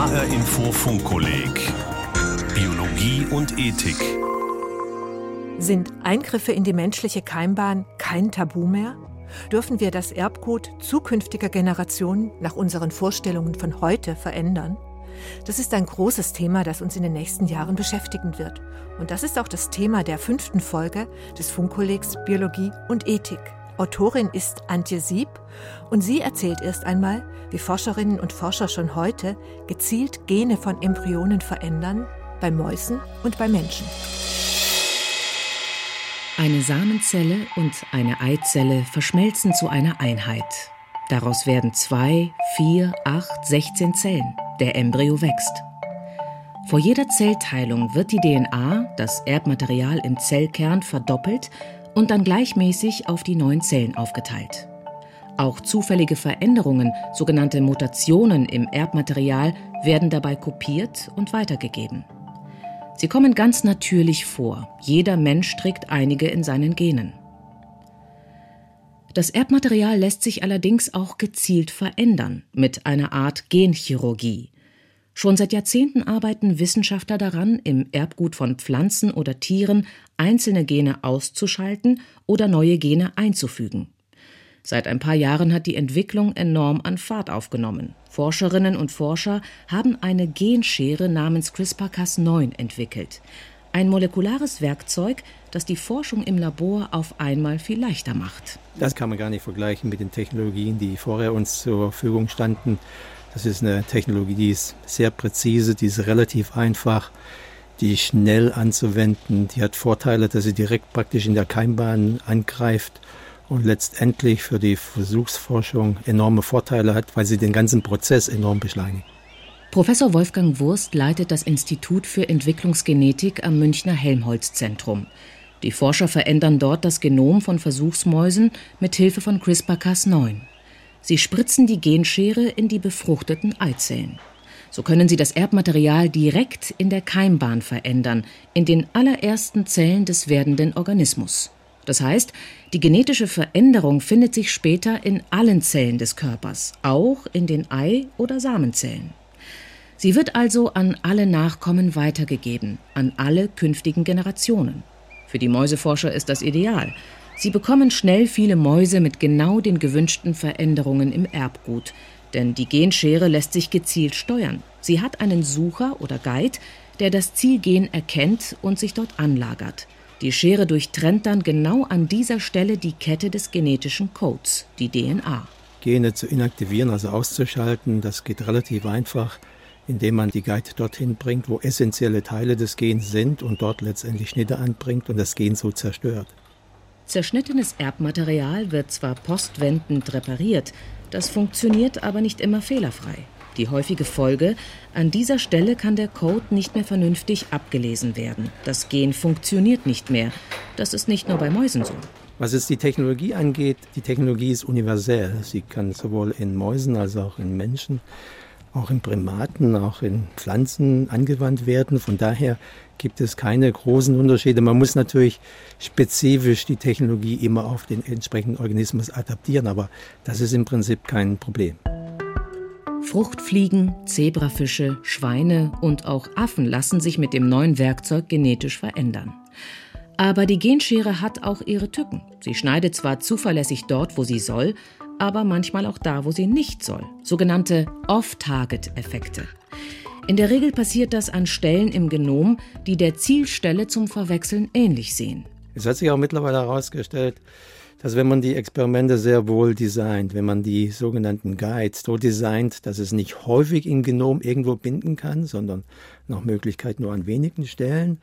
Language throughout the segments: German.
HR Info Funkkolleg Biologie und Ethik. Sind Eingriffe in die menschliche Keimbahn kein Tabu mehr? Dürfen wir das Erbgut zukünftiger Generationen nach unseren Vorstellungen von heute verändern? Das ist ein großes Thema, das uns in den nächsten Jahren beschäftigen wird. Und das ist auch das Thema der fünften Folge des Funkkollegs Biologie und Ethik. Autorin ist Antje Sieb und sie erzählt erst einmal, wie Forscherinnen und Forscher schon heute gezielt Gene von Embryonen verändern, bei Mäusen und bei Menschen. Eine Samenzelle und eine Eizelle verschmelzen zu einer Einheit. Daraus werden zwei, vier, acht, sechzehn Zellen. Der Embryo wächst. Vor jeder Zellteilung wird die DNA, das Erbmaterial im Zellkern, verdoppelt und dann gleichmäßig auf die neuen Zellen aufgeteilt. Auch zufällige Veränderungen, sogenannte Mutationen im Erbmaterial, werden dabei kopiert und weitergegeben. Sie kommen ganz natürlich vor. Jeder Mensch trägt einige in seinen Genen. Das Erbmaterial lässt sich allerdings auch gezielt verändern mit einer Art Genchirurgie. Schon seit Jahrzehnten arbeiten Wissenschaftler daran, im Erbgut von Pflanzen oder Tieren einzelne Gene auszuschalten oder neue Gene einzufügen. Seit ein paar Jahren hat die Entwicklung enorm an Fahrt aufgenommen. Forscherinnen und Forscher haben eine Genschere namens CRISPR-Cas9 entwickelt. Ein molekulares Werkzeug, das die Forschung im Labor auf einmal viel leichter macht. Das kann man gar nicht vergleichen mit den Technologien, die vorher uns zur Verfügung standen. Das ist eine Technologie, die ist sehr präzise, die ist relativ einfach, die ist schnell anzuwenden, die hat Vorteile, dass sie direkt praktisch in der Keimbahn angreift und letztendlich für die Versuchsforschung enorme Vorteile hat, weil sie den ganzen Prozess enorm beschleunigt. Professor Wolfgang Wurst leitet das Institut für Entwicklungsgenetik am Münchner Helmholtz-Zentrum. Die Forscher verändern dort das Genom von Versuchsmäusen mit Hilfe von CRISPR-Cas9. Sie spritzen die Genschere in die befruchteten Eizellen. So können sie das Erbmaterial direkt in der Keimbahn verändern, in den allerersten Zellen des werdenden Organismus. Das heißt, die genetische Veränderung findet sich später in allen Zellen des Körpers, auch in den Ei- oder Samenzellen. Sie wird also an alle Nachkommen weitergegeben, an alle künftigen Generationen. Für die Mäuseforscher ist das ideal. Sie bekommen schnell viele Mäuse mit genau den gewünschten Veränderungen im Erbgut, denn die Genschere lässt sich gezielt steuern. Sie hat einen Sucher oder Guide, der das Zielgen erkennt und sich dort anlagert. Die Schere durchtrennt dann genau an dieser Stelle die Kette des genetischen Codes, die DNA. Gene zu inaktivieren, also auszuschalten, das geht relativ einfach, indem man die Guide dorthin bringt, wo essentielle Teile des Gens sind und dort letztendlich Schnitte anbringt und das Gen so zerstört. Zerschnittenes Erbmaterial wird zwar postwendend repariert, das funktioniert aber nicht immer fehlerfrei. Die häufige Folge, an dieser Stelle kann der Code nicht mehr vernünftig abgelesen werden. Das Gen funktioniert nicht mehr. Das ist nicht nur bei Mäusen so. Was es die Technologie angeht, die Technologie ist universell. Sie kann sowohl in Mäusen als auch in Menschen, auch in Primaten, auch in Pflanzen angewandt werden. Von daher gibt es keine großen Unterschiede. Man muss natürlich spezifisch die Technologie immer auf den entsprechenden Organismus adaptieren, aber das ist im Prinzip kein Problem. Fruchtfliegen, Zebrafische, Schweine und auch Affen lassen sich mit dem neuen Werkzeug genetisch verändern. Aber die Genschere hat auch ihre Tücken. Sie schneidet zwar zuverlässig dort, wo sie soll, aber manchmal auch da, wo sie nicht soll. Sogenannte Off-Target-Effekte. In der Regel passiert das an Stellen im Genom, die der Zielstelle zum Verwechseln ähnlich sehen. Es hat sich auch mittlerweile herausgestellt, dass wenn man die Experimente sehr wohl designt, wenn man die sogenannten Guides so designt, dass es nicht häufig im Genom irgendwo binden kann, sondern nach Möglichkeit nur an wenigen Stellen,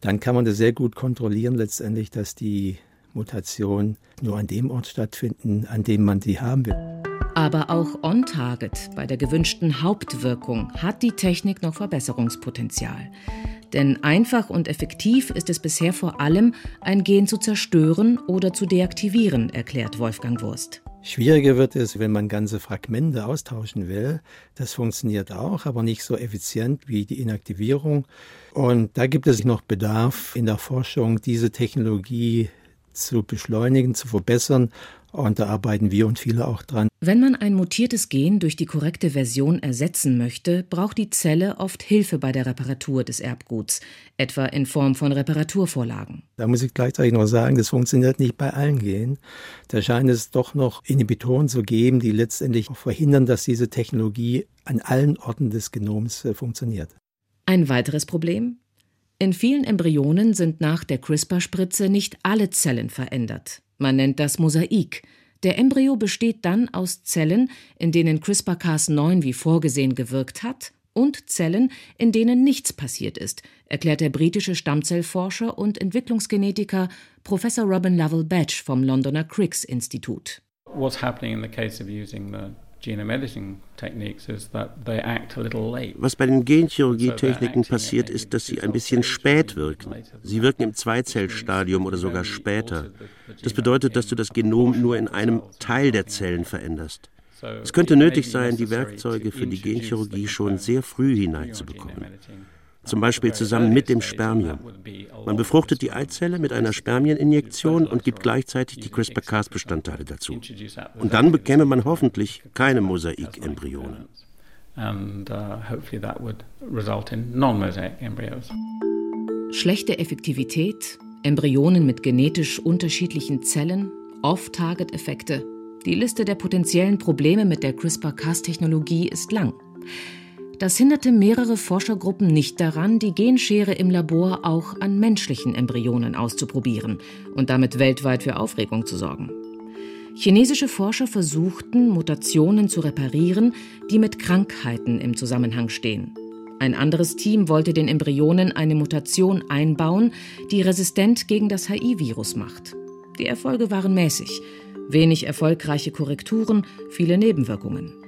dann kann man das sehr gut kontrollieren letztendlich, dass die Mutationen nur an dem Ort stattfinden, an dem man sie haben will. Aber auch on-target bei der gewünschten Hauptwirkung hat die Technik noch Verbesserungspotenzial. Denn einfach und effektiv ist es bisher vor allem, ein Gen zu zerstören oder zu deaktivieren, erklärt Wolfgang Wurst. Schwieriger wird es, wenn man ganze Fragmente austauschen will. Das funktioniert auch, aber nicht so effizient wie die Inaktivierung. Und da gibt es noch Bedarf in der Forschung, diese Technologie zu beschleunigen, zu verbessern. Und da arbeiten wir und viele auch dran. Wenn man ein mutiertes Gen durch die korrekte Version ersetzen möchte, braucht die Zelle oft Hilfe bei der Reparatur des Erbguts, etwa in Form von Reparaturvorlagen. Da muss ich gleichzeitig noch sagen, das funktioniert nicht bei allen Genen. Da scheint es doch noch Inhibitoren zu geben, die letztendlich verhindern, dass diese Technologie an allen Orten des Genoms äh, funktioniert. Ein weiteres Problem? In vielen Embryonen sind nach der CRISPR-Spritze nicht alle Zellen verändert. Man nennt das Mosaik. Der Embryo besteht dann aus Zellen, in denen CRISPR-Cas9 wie vorgesehen gewirkt hat, und Zellen, in denen nichts passiert ist, erklärt der britische Stammzellforscher und Entwicklungsgenetiker Professor Robin Lovell Batch vom Londoner Cricks Institut. What's happening in the case of using the was bei den Genchirurgietechniken passiert, ist, dass sie ein bisschen spät wirken. Sie wirken im Zweizellstadium oder sogar später. Das bedeutet, dass du das Genom nur in einem Teil der Zellen veränderst. Es könnte nötig sein, die Werkzeuge für die Genchirurgie schon sehr früh hineinzubekommen zum Beispiel zusammen mit dem Spermium. Man befruchtet die Eizelle mit einer Spermieninjektion und gibt gleichzeitig die CRISPR-Cas-Bestandteile dazu. Und dann bekäme man hoffentlich keine Mosaikembryonen. Uh, Schlechte Effektivität, Embryonen mit genetisch unterschiedlichen Zellen, Off-Target-Effekte. Die Liste der potenziellen Probleme mit der CRISPR-Cas-Technologie ist lang. Das hinderte mehrere Forschergruppen nicht daran, die Genschere im Labor auch an menschlichen Embryonen auszuprobieren und damit weltweit für Aufregung zu sorgen. Chinesische Forscher versuchten, Mutationen zu reparieren, die mit Krankheiten im Zusammenhang stehen. Ein anderes Team wollte den Embryonen eine Mutation einbauen, die resistent gegen das HIV-Virus macht. Die Erfolge waren mäßig. Wenig erfolgreiche Korrekturen, viele Nebenwirkungen.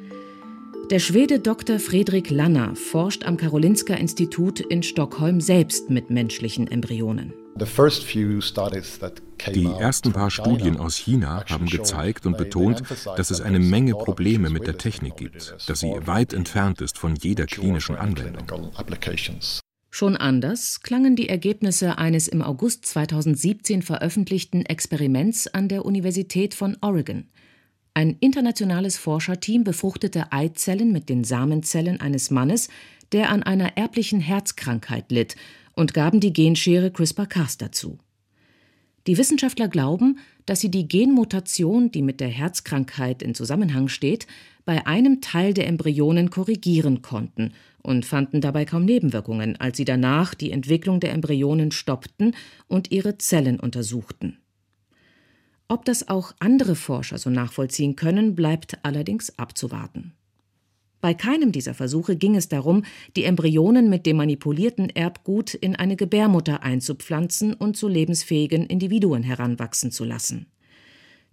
Der Schwede Dr. Fredrik Lanner forscht am Karolinska Institut in Stockholm selbst mit menschlichen Embryonen. Die ersten paar Studien aus China haben gezeigt und betont, dass es eine Menge Probleme mit der Technik gibt, dass sie weit entfernt ist von jeder klinischen Anwendung. Schon anders klangen die Ergebnisse eines im August 2017 veröffentlichten Experiments an der Universität von Oregon. Ein internationales Forscherteam befruchtete Eizellen mit den Samenzellen eines Mannes, der an einer erblichen Herzkrankheit litt, und gaben die Genschere CRISPR-Cas dazu. Die Wissenschaftler glauben, dass sie die Genmutation, die mit der Herzkrankheit in Zusammenhang steht, bei einem Teil der Embryonen korrigieren konnten und fanden dabei kaum Nebenwirkungen, als sie danach die Entwicklung der Embryonen stoppten und ihre Zellen untersuchten. Ob das auch andere Forscher so nachvollziehen können, bleibt allerdings abzuwarten. Bei keinem dieser Versuche ging es darum, die Embryonen mit dem manipulierten Erbgut in eine Gebärmutter einzupflanzen und zu lebensfähigen Individuen heranwachsen zu lassen.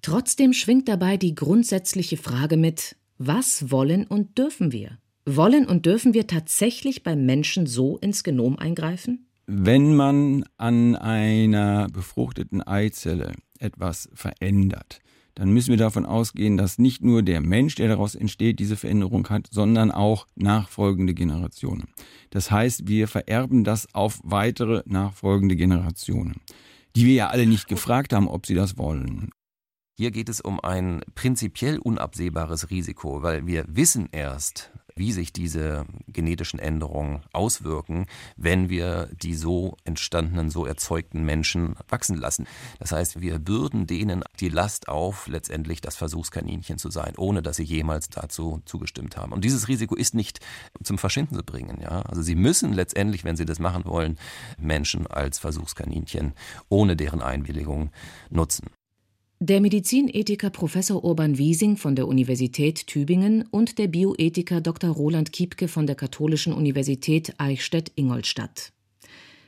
Trotzdem schwingt dabei die grundsätzliche Frage mit, was wollen und dürfen wir? Wollen und dürfen wir tatsächlich beim Menschen so ins Genom eingreifen? Wenn man an einer befruchteten Eizelle etwas verändert, dann müssen wir davon ausgehen, dass nicht nur der Mensch, der daraus entsteht, diese Veränderung hat, sondern auch nachfolgende Generationen. Das heißt, wir vererben das auf weitere nachfolgende Generationen, die wir ja alle nicht gefragt haben, ob sie das wollen. Hier geht es um ein prinzipiell unabsehbares Risiko, weil wir wissen erst, wie sich diese genetischen Änderungen auswirken, wenn wir die so entstandenen, so erzeugten Menschen wachsen lassen. Das heißt, wir bürden denen die Last auf, letztendlich das Versuchskaninchen zu sein, ohne dass sie jemals dazu zugestimmt haben. Und dieses Risiko ist nicht zum Verschwinden zu bringen. Ja? Also sie müssen letztendlich, wenn sie das machen wollen, Menschen als Versuchskaninchen ohne deren Einwilligung nutzen. Der Medizinethiker Professor Urban Wiesing von der Universität Tübingen und der Bioethiker Dr. Roland Kiepke von der Katholischen Universität Eichstätt-Ingolstadt.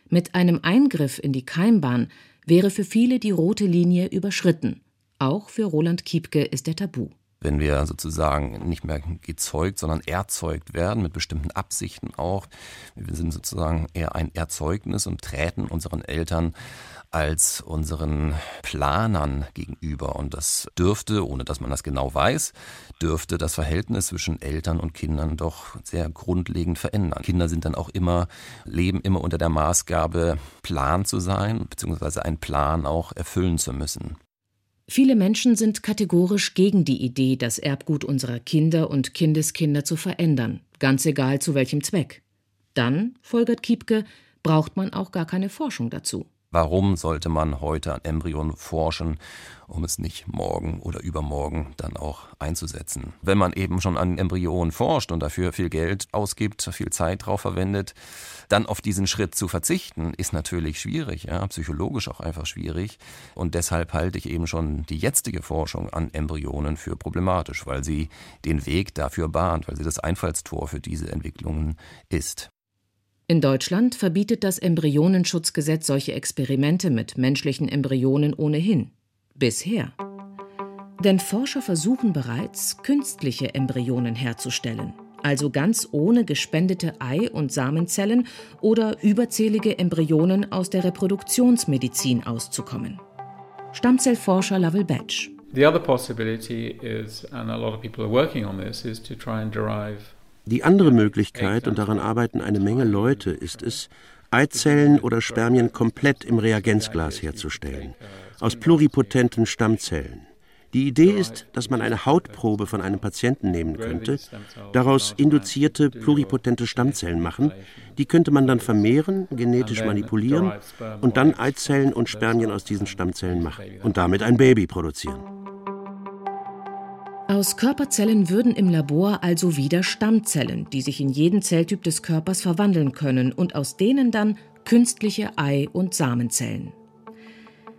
Mit einem Eingriff in die Keimbahn wäre für viele die rote Linie überschritten. Auch für Roland Kiepke ist er tabu. Wenn wir sozusagen nicht mehr gezeugt, sondern erzeugt werden, mit bestimmten Absichten auch. Wir sind sozusagen eher ein Erzeugnis und treten unseren Eltern als unseren Planern gegenüber. Und das dürfte, ohne dass man das genau weiß, dürfte das Verhältnis zwischen Eltern und Kindern doch sehr grundlegend verändern. Kinder sind dann auch immer, leben immer unter der Maßgabe, Plan zu sein, beziehungsweise einen Plan auch erfüllen zu müssen. Viele Menschen sind kategorisch gegen die Idee, das Erbgut unserer Kinder und Kindeskinder zu verändern, ganz egal zu welchem Zweck. Dann, folgert Kiepke, braucht man auch gar keine Forschung dazu. Warum sollte man heute an Embryonen forschen, um es nicht morgen oder übermorgen dann auch einzusetzen? Wenn man eben schon an Embryonen forscht und dafür viel Geld ausgibt, viel Zeit drauf verwendet, dann auf diesen Schritt zu verzichten, ist natürlich schwierig, ja, psychologisch auch einfach schwierig. Und deshalb halte ich eben schon die jetzige Forschung an Embryonen für problematisch, weil sie den Weg dafür bahnt, weil sie das Einfallstor für diese Entwicklungen ist. In Deutschland verbietet das Embryonenschutzgesetz solche Experimente mit menschlichen Embryonen ohnehin. Bisher. Denn Forscher versuchen bereits, künstliche Embryonen herzustellen, also ganz ohne gespendete Ei- und Samenzellen oder überzählige Embryonen aus der Reproduktionsmedizin auszukommen. Stammzellforscher Lovell Batch. The other possibility is, and a lot of people are working on this, is to try and derive die andere Möglichkeit, und daran arbeiten eine Menge Leute, ist es, Eizellen oder Spermien komplett im Reagenzglas herzustellen, aus pluripotenten Stammzellen. Die Idee ist, dass man eine Hautprobe von einem Patienten nehmen könnte, daraus induzierte pluripotente Stammzellen machen, die könnte man dann vermehren, genetisch manipulieren und dann Eizellen und Spermien aus diesen Stammzellen machen und damit ein Baby produzieren. Aus Körperzellen würden im Labor also wieder Stammzellen, die sich in jeden Zelltyp des Körpers verwandeln können und aus denen dann künstliche Ei- und Samenzellen.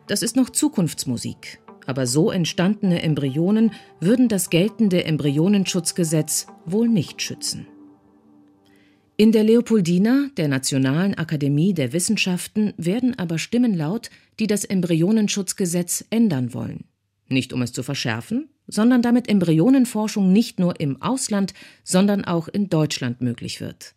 Das ist noch Zukunftsmusik, aber so entstandene Embryonen würden das geltende Embryonenschutzgesetz wohl nicht schützen. In der Leopoldina, der Nationalen Akademie der Wissenschaften, werden aber Stimmen laut, die das Embryonenschutzgesetz ändern wollen. Nicht um es zu verschärfen, sondern damit Embryonenforschung nicht nur im Ausland, sondern auch in Deutschland möglich wird.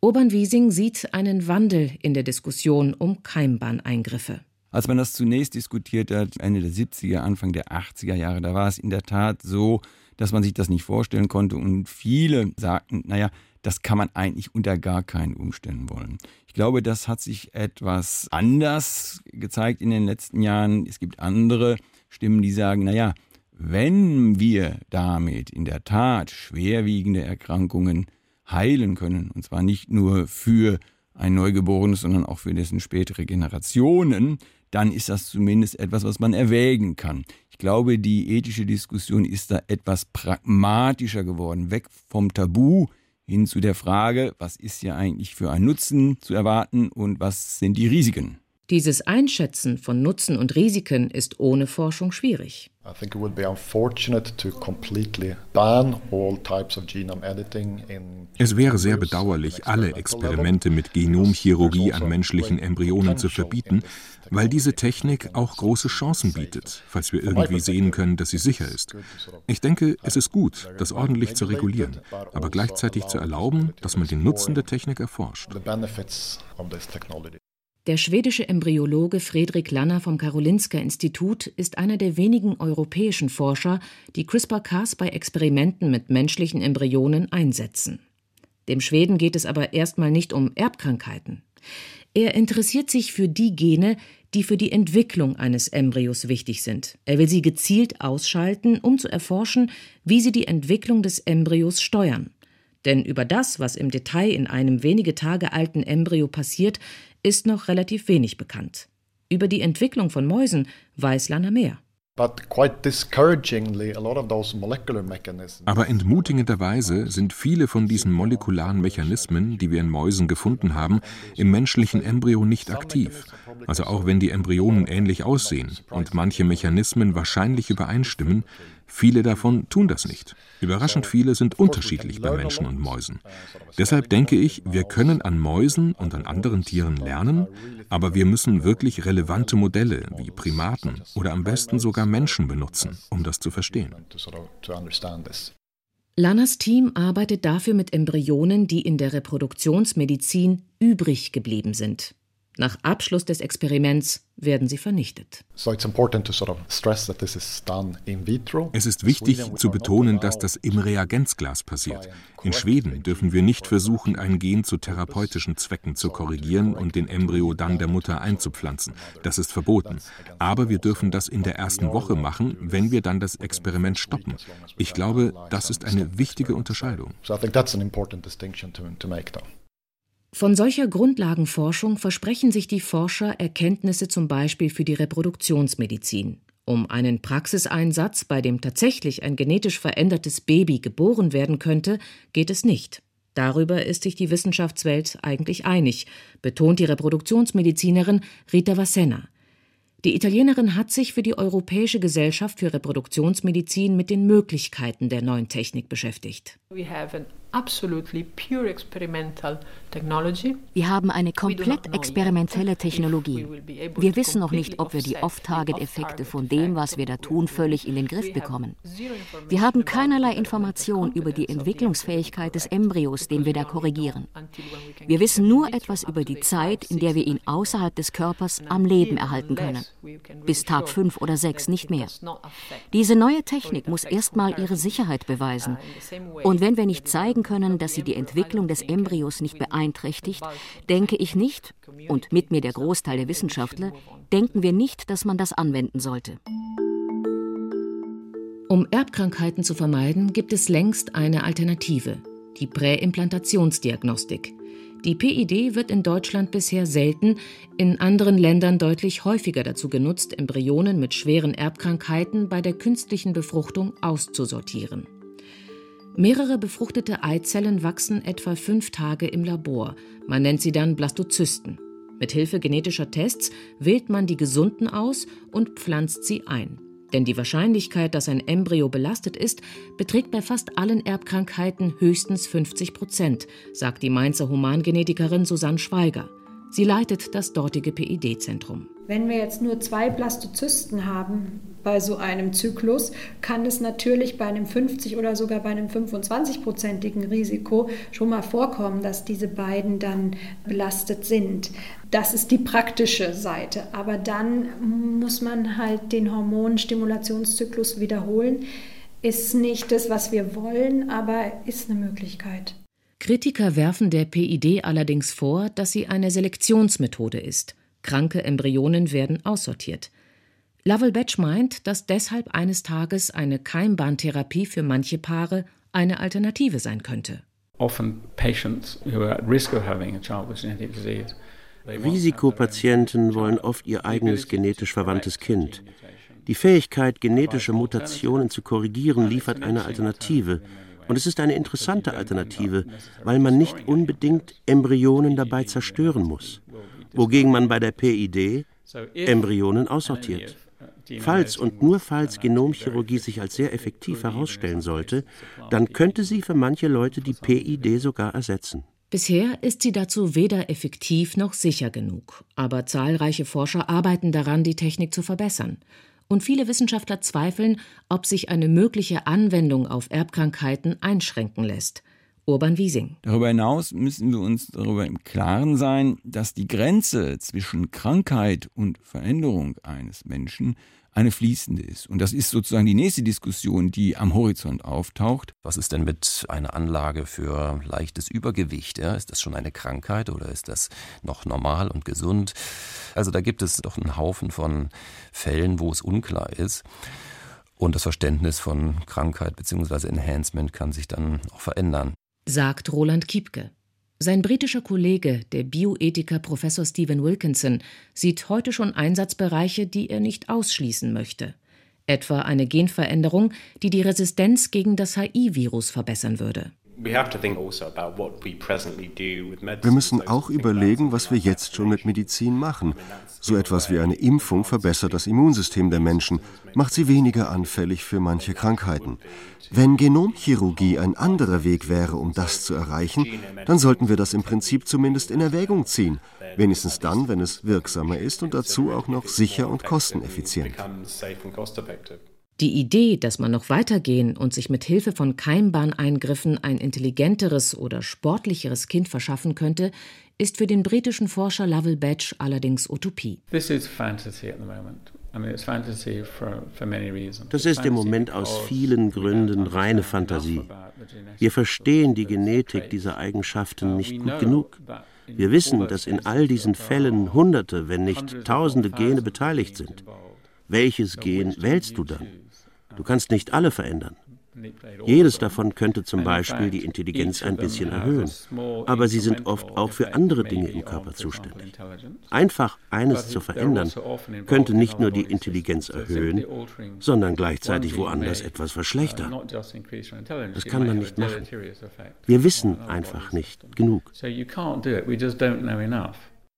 Urban Wiesing sieht einen Wandel in der Diskussion um Keimbahneingriffe. Als man das zunächst diskutiert hat, Ende der 70er, Anfang der 80er Jahre, da war es in der Tat so, dass man sich das nicht vorstellen konnte und viele sagten, naja, das kann man eigentlich unter gar keinen Umständen wollen. Ich glaube, das hat sich etwas anders gezeigt in den letzten Jahren. Es gibt andere Stimmen, die sagen, naja, wenn wir damit in der Tat schwerwiegende Erkrankungen heilen können, und zwar nicht nur für ein Neugeborenes, sondern auch für dessen spätere Generationen, dann ist das zumindest etwas, was man erwägen kann. Ich glaube, die ethische Diskussion ist da etwas pragmatischer geworden, weg vom Tabu hin zu der Frage, was ist ja eigentlich für ein Nutzen zu erwarten und was sind die Risiken. Dieses Einschätzen von Nutzen und Risiken ist ohne Forschung schwierig. Es wäre sehr bedauerlich, alle Experimente mit Genomchirurgie an menschlichen Embryonen zu verbieten, weil diese Technik auch große Chancen bietet, falls wir irgendwie sehen können, dass sie sicher ist. Ich denke, es ist gut, das ordentlich zu regulieren, aber gleichzeitig zu erlauben, dass man den Nutzen der Technik erforscht. Der schwedische Embryologe Fredrik Lanner vom Karolinska-Institut ist einer der wenigen europäischen Forscher, die CRISPR-Cas bei Experimenten mit menschlichen Embryonen einsetzen. Dem Schweden geht es aber erstmal nicht um Erbkrankheiten. Er interessiert sich für die Gene, die für die Entwicklung eines Embryos wichtig sind. Er will sie gezielt ausschalten, um zu erforschen, wie sie die Entwicklung des Embryos steuern. Denn über das, was im Detail in einem wenige Tage alten Embryo passiert, ist noch relativ wenig bekannt. Über die Entwicklung von Mäusen weiß Lana mehr. Aber entmutigenderweise sind viele von diesen molekularen Mechanismen, die wir in Mäusen gefunden haben, im menschlichen Embryo nicht aktiv. Also auch wenn die Embryonen ähnlich aussehen und manche Mechanismen wahrscheinlich übereinstimmen, Viele davon tun das nicht. Überraschend viele sind unterschiedlich bei Menschen und Mäusen. Deshalb denke ich, wir können an Mäusen und an anderen Tieren lernen, aber wir müssen wirklich relevante Modelle wie Primaten oder am besten sogar Menschen benutzen, um das zu verstehen. Lanas Team arbeitet dafür mit Embryonen, die in der Reproduktionsmedizin übrig geblieben sind. Nach Abschluss des Experiments werden sie vernichtet. Es ist wichtig zu betonen, dass das im Reagenzglas passiert. In Schweden dürfen wir nicht versuchen, ein Gen zu therapeutischen Zwecken zu korrigieren und den Embryo dann der Mutter einzupflanzen. Das ist verboten. Aber wir dürfen das in der ersten Woche machen, wenn wir dann das Experiment stoppen. Ich glaube, das ist eine wichtige Unterscheidung. Von solcher Grundlagenforschung versprechen sich die Forscher Erkenntnisse zum Beispiel für die Reproduktionsmedizin. Um einen Praxiseinsatz, bei dem tatsächlich ein genetisch verändertes Baby geboren werden könnte, geht es nicht. Darüber ist sich die Wissenschaftswelt eigentlich einig, betont die Reproduktionsmedizinerin Rita Vasena. Die Italienerin hat sich für die Europäische Gesellschaft für Reproduktionsmedizin mit den Möglichkeiten der neuen Technik beschäftigt. We have an absolutely pure experimental wir haben eine komplett experimentelle Technologie. Wir wissen noch nicht, ob wir die Off-Target-Effekte von dem, was wir da tun, völlig in den Griff bekommen. Wir haben keinerlei Information über die Entwicklungsfähigkeit des Embryos, den wir da korrigieren. Wir wissen nur etwas über die Zeit, in der wir ihn außerhalb des Körpers am Leben erhalten können. Bis Tag 5 oder 6 nicht mehr. Diese neue Technik muss erstmal ihre Sicherheit beweisen. Und wenn wir nicht zeigen können, dass sie die Entwicklung des Embryos nicht beeinträchtigt, denke ich nicht, und mit mir der Großteil der Wissenschaftler, denken wir nicht, dass man das anwenden sollte. Um Erbkrankheiten zu vermeiden, gibt es längst eine Alternative, die Präimplantationsdiagnostik. Die PID wird in Deutschland bisher selten, in anderen Ländern deutlich häufiger dazu genutzt, Embryonen mit schweren Erbkrankheiten bei der künstlichen Befruchtung auszusortieren. Mehrere befruchtete Eizellen wachsen etwa fünf Tage im Labor. Man nennt sie dann Blastozysten. Mit Hilfe genetischer Tests wählt man die gesunden aus und pflanzt sie ein. Denn die Wahrscheinlichkeit, dass ein Embryo belastet ist, beträgt bei fast allen Erbkrankheiten höchstens 50 Prozent, sagt die Mainzer Humangenetikerin Susanne Schweiger. Sie leitet das dortige PID-Zentrum. Wenn wir jetzt nur zwei Blastozysten haben bei so einem Zyklus, kann es natürlich bei einem 50 oder sogar bei einem 25-prozentigen Risiko schon mal vorkommen, dass diese beiden dann belastet sind. Das ist die praktische Seite. Aber dann muss man halt den Hormonstimulationszyklus wiederholen. Ist nicht das, was wir wollen, aber ist eine Möglichkeit. Kritiker werfen der PID allerdings vor, dass sie eine Selektionsmethode ist. Kranke Embryonen werden aussortiert. Lovell Batch meint, dass deshalb eines Tages eine Keimbahntherapie für manche Paare eine Alternative sein könnte. Risikopatienten wollen oft ihr eigenes genetisch verwandtes Kind. Die Fähigkeit, genetische Mutationen zu korrigieren, liefert eine Alternative, und es ist eine interessante Alternative, weil man nicht unbedingt Embryonen dabei zerstören muss, wogegen man bei der PID Embryonen aussortiert. Falls und nur falls Genomchirurgie sich als sehr effektiv herausstellen sollte, dann könnte sie für manche Leute die PID sogar ersetzen. Bisher ist sie dazu weder effektiv noch sicher genug, aber zahlreiche Forscher arbeiten daran, die Technik zu verbessern und viele Wissenschaftler zweifeln, ob sich eine mögliche Anwendung auf Erbkrankheiten einschränken lässt. Urban Wiesing. Darüber hinaus müssen wir uns darüber im Klaren sein, dass die Grenze zwischen Krankheit und Veränderung eines Menschen eine fließende ist. Und das ist sozusagen die nächste Diskussion, die am Horizont auftaucht. Was ist denn mit einer Anlage für leichtes Übergewicht? Ja? Ist das schon eine Krankheit oder ist das noch normal und gesund? Also da gibt es doch einen Haufen von Fällen, wo es unklar ist. Und das Verständnis von Krankheit bzw. Enhancement kann sich dann auch verändern. Sagt Roland Kiepke. Sein britischer Kollege, der Bioethiker Professor Stephen Wilkinson, sieht heute schon Einsatzbereiche, die er nicht ausschließen möchte. Etwa eine Genveränderung, die die Resistenz gegen das HIV-Virus verbessern würde. Wir müssen auch überlegen, was wir jetzt schon mit Medizin machen. So etwas wie eine Impfung verbessert das Immunsystem der Menschen, macht sie weniger anfällig für manche Krankheiten. Wenn Genomchirurgie ein anderer Weg wäre, um das zu erreichen, dann sollten wir das im Prinzip zumindest in Erwägung ziehen. Wenigstens dann, wenn es wirksamer ist und dazu auch noch sicher und kosteneffizient. Die Idee, dass man noch weitergehen und sich mit Hilfe von Keimbahneingriffen ein intelligenteres oder sportlicheres Kind verschaffen könnte, ist für den britischen Forscher Lovell Batch allerdings Utopie. This is fantasy at the moment. Das ist im Moment aus vielen Gründen reine Fantasie. Wir verstehen die Genetik dieser Eigenschaften nicht gut genug. Wir wissen, dass in all diesen Fällen Hunderte, wenn nicht Tausende Gene beteiligt sind. Welches Gen wählst du dann? Du kannst nicht alle verändern. Jedes davon könnte zum Beispiel die Intelligenz ein bisschen erhöhen, aber sie sind oft auch für andere Dinge im Körper zuständig. Einfach eines zu verändern, könnte nicht nur die Intelligenz erhöhen, sondern gleichzeitig woanders etwas verschlechtern. Das kann man nicht machen. Wir wissen einfach nicht genug.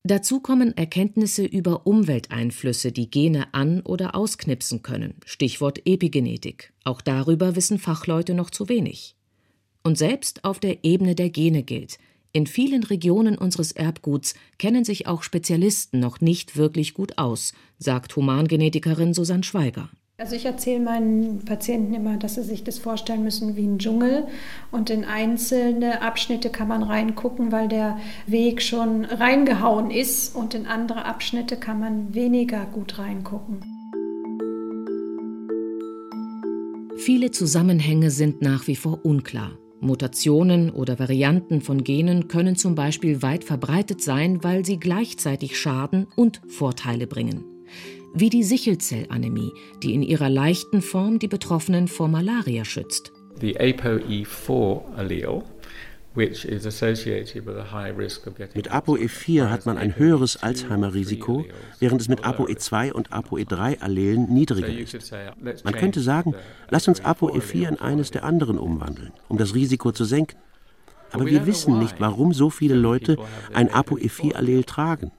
Dazu kommen Erkenntnisse über Umwelteinflüsse, die Gene an- oder ausknipsen können, Stichwort Epigenetik. Auch darüber wissen Fachleute noch zu wenig. Und selbst auf der Ebene der Gene gilt, in vielen Regionen unseres Erbguts kennen sich auch Spezialisten noch nicht wirklich gut aus, sagt Humangenetikerin Susanne Schweiger. Also ich erzähle meinen Patienten immer, dass sie sich das vorstellen müssen wie ein Dschungel und in einzelne Abschnitte kann man reingucken, weil der Weg schon reingehauen ist und in andere Abschnitte kann man weniger gut reingucken. Viele Zusammenhänge sind nach wie vor unklar. Mutationen oder Varianten von Genen können zum Beispiel weit verbreitet sein, weil sie gleichzeitig Schaden und Vorteile bringen wie die Sichelzellanämie, die in ihrer leichten Form die Betroffenen vor Malaria schützt. The ApoE4-Allele mit ApoE4 hat man ein höheres Alzheimer-Risiko, während es mit ApoE2 und ApoE3-Allelen niedriger ist. Man könnte sagen, lass uns ApoE4 in eines der anderen umwandeln, um das Risiko zu senken. Aber wir wissen nicht, warum so viele Leute ein ApoE4-Allel tragen.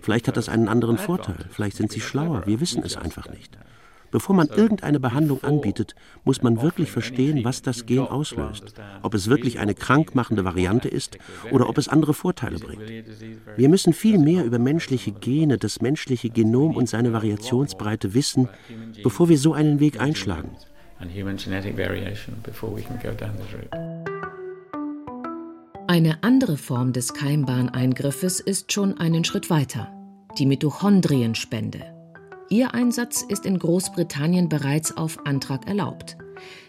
Vielleicht hat das einen anderen Vorteil, vielleicht sind sie schlauer, wir wissen es einfach nicht. Bevor man irgendeine Behandlung anbietet, muss man wirklich verstehen, was das Gen auslöst. Ob es wirklich eine krankmachende Variante ist oder ob es andere Vorteile bringt. Wir müssen viel mehr über menschliche Gene, das menschliche Genom und seine Variationsbreite wissen, bevor wir so einen Weg einschlagen. Eine andere Form des Keimbahneingriffes ist schon einen Schritt weiter, die Mitochondrienspende. Ihr Einsatz ist in Großbritannien bereits auf Antrag erlaubt.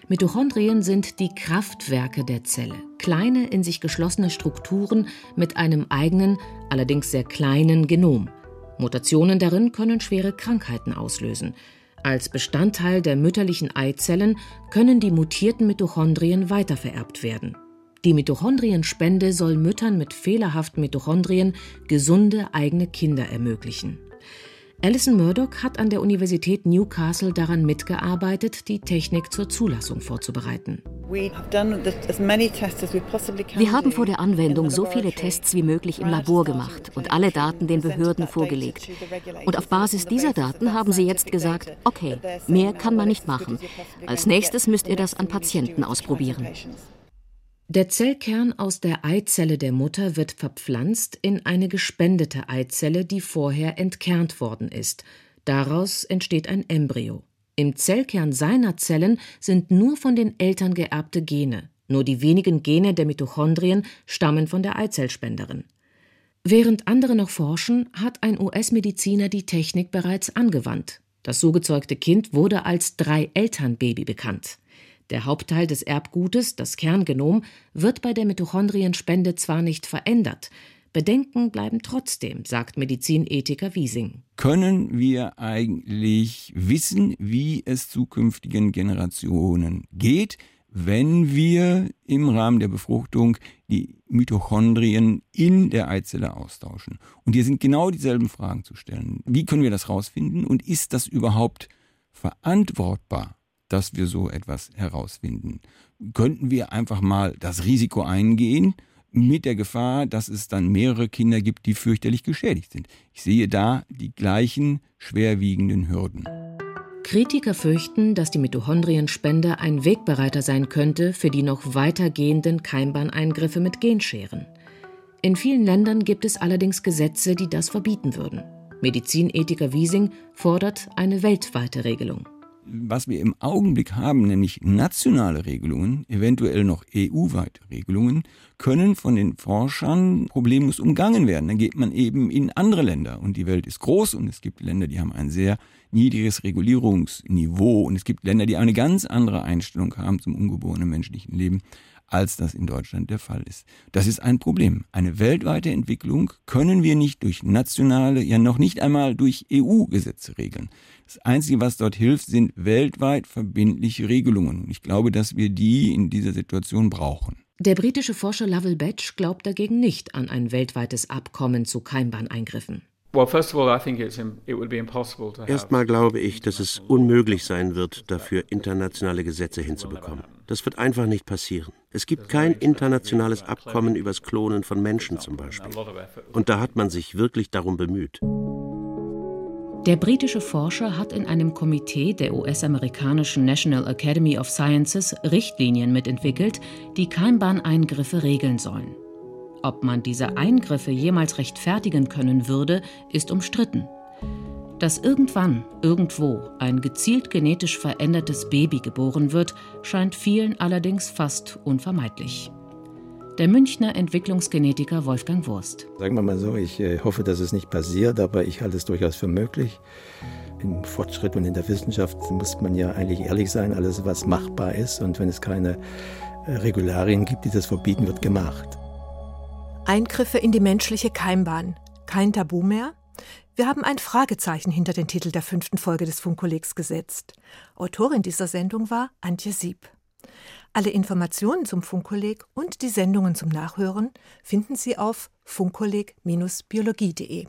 Mitochondrien sind die Kraftwerke der Zelle, kleine in sich geschlossene Strukturen mit einem eigenen, allerdings sehr kleinen Genom. Mutationen darin können schwere Krankheiten auslösen. Als Bestandteil der mütterlichen Eizellen können die mutierten Mitochondrien weitervererbt werden. Die Mitochondrienspende soll Müttern mit fehlerhaften Mitochondrien gesunde eigene Kinder ermöglichen. Alison Murdoch hat an der Universität Newcastle daran mitgearbeitet, die Technik zur Zulassung vorzubereiten. Wir haben vor der Anwendung so viele Tests wie möglich im Labor gemacht und alle Daten den Behörden vorgelegt. Und auf Basis dieser Daten haben sie jetzt gesagt, okay, mehr kann man nicht machen. Als nächstes müsst ihr das an Patienten ausprobieren. Der Zellkern aus der Eizelle der Mutter wird verpflanzt in eine gespendete Eizelle, die vorher entkernt worden ist. Daraus entsteht ein Embryo. Im Zellkern seiner Zellen sind nur von den Eltern geerbte Gene. Nur die wenigen Gene der Mitochondrien stammen von der Eizellspenderin. Während andere noch forschen, hat ein US-Mediziner die Technik bereits angewandt. Das so gezeugte Kind wurde als Drei-Eltern-Baby bekannt. Der Hauptteil des Erbgutes, das Kerngenom, wird bei der Mitochondrienspende zwar nicht verändert, Bedenken bleiben trotzdem, sagt Medizinethiker Wiesing. Können wir eigentlich wissen, wie es zukünftigen Generationen geht, wenn wir im Rahmen der Befruchtung die Mitochondrien in der Eizelle austauschen? Und hier sind genau dieselben Fragen zu stellen. Wie können wir das herausfinden und ist das überhaupt verantwortbar? Dass wir so etwas herausfinden. könnten wir einfach mal das Risiko eingehen, mit der Gefahr, dass es dann mehrere Kinder gibt, die fürchterlich geschädigt sind. Ich sehe da die gleichen schwerwiegenden Hürden. Kritiker fürchten, dass die Mitochondrienspende ein Wegbereiter sein könnte für die noch weitergehenden Keimbahneingriffe mit Genscheren. In vielen Ländern gibt es allerdings Gesetze, die das verbieten würden. Medizinethiker Wiesing fordert eine weltweite Regelung was wir im Augenblick haben, nämlich nationale Regelungen, eventuell noch EU-weite Regelungen, können von den Forschern problemlos umgangen werden. Dann geht man eben in andere Länder und die Welt ist groß und es gibt Länder, die haben ein sehr niedriges Regulierungsniveau und es gibt Länder, die eine ganz andere Einstellung haben zum ungeborenen menschlichen Leben als das in Deutschland der Fall ist. Das ist ein Problem. Eine weltweite Entwicklung können wir nicht durch nationale, ja noch nicht einmal durch EU-Gesetze regeln. Das Einzige, was dort hilft, sind weltweit verbindliche Regelungen. Ich glaube, dass wir die in dieser Situation brauchen. Der britische Forscher Lovell Batch glaubt dagegen nicht an ein weltweites Abkommen zu Keimbahneingriffen. Erstmal glaube ich, dass es unmöglich sein wird, dafür internationale Gesetze hinzubekommen. Das wird einfach nicht passieren. Es gibt kein internationales Abkommen übers Klonen von Menschen zum Beispiel. Und da hat man sich wirklich darum bemüht. Der britische Forscher hat in einem Komitee der US-amerikanischen National Academy of Sciences Richtlinien mitentwickelt, die Keimbahneingriffe regeln sollen. Ob man diese Eingriffe jemals rechtfertigen können würde, ist umstritten. Dass irgendwann, irgendwo ein gezielt genetisch verändertes Baby geboren wird, scheint vielen allerdings fast unvermeidlich. Der Münchner Entwicklungsgenetiker Wolfgang Wurst. Sagen wir mal so, ich äh, hoffe, dass es nicht passiert, aber ich halte es durchaus für möglich. Im Fortschritt und in der Wissenschaft muss man ja eigentlich ehrlich sein, alles was machbar ist und wenn es keine äh, Regularien gibt, die das verbieten, wird gemacht. Eingriffe in die menschliche Keimbahn. Kein Tabu mehr? Wir haben ein Fragezeichen hinter den Titel der fünften Folge des Funkkollegs gesetzt. Autorin dieser Sendung war Antje Sieb. Alle Informationen zum Funkkolleg und die Sendungen zum Nachhören finden Sie auf funkkolleg-biologie.de.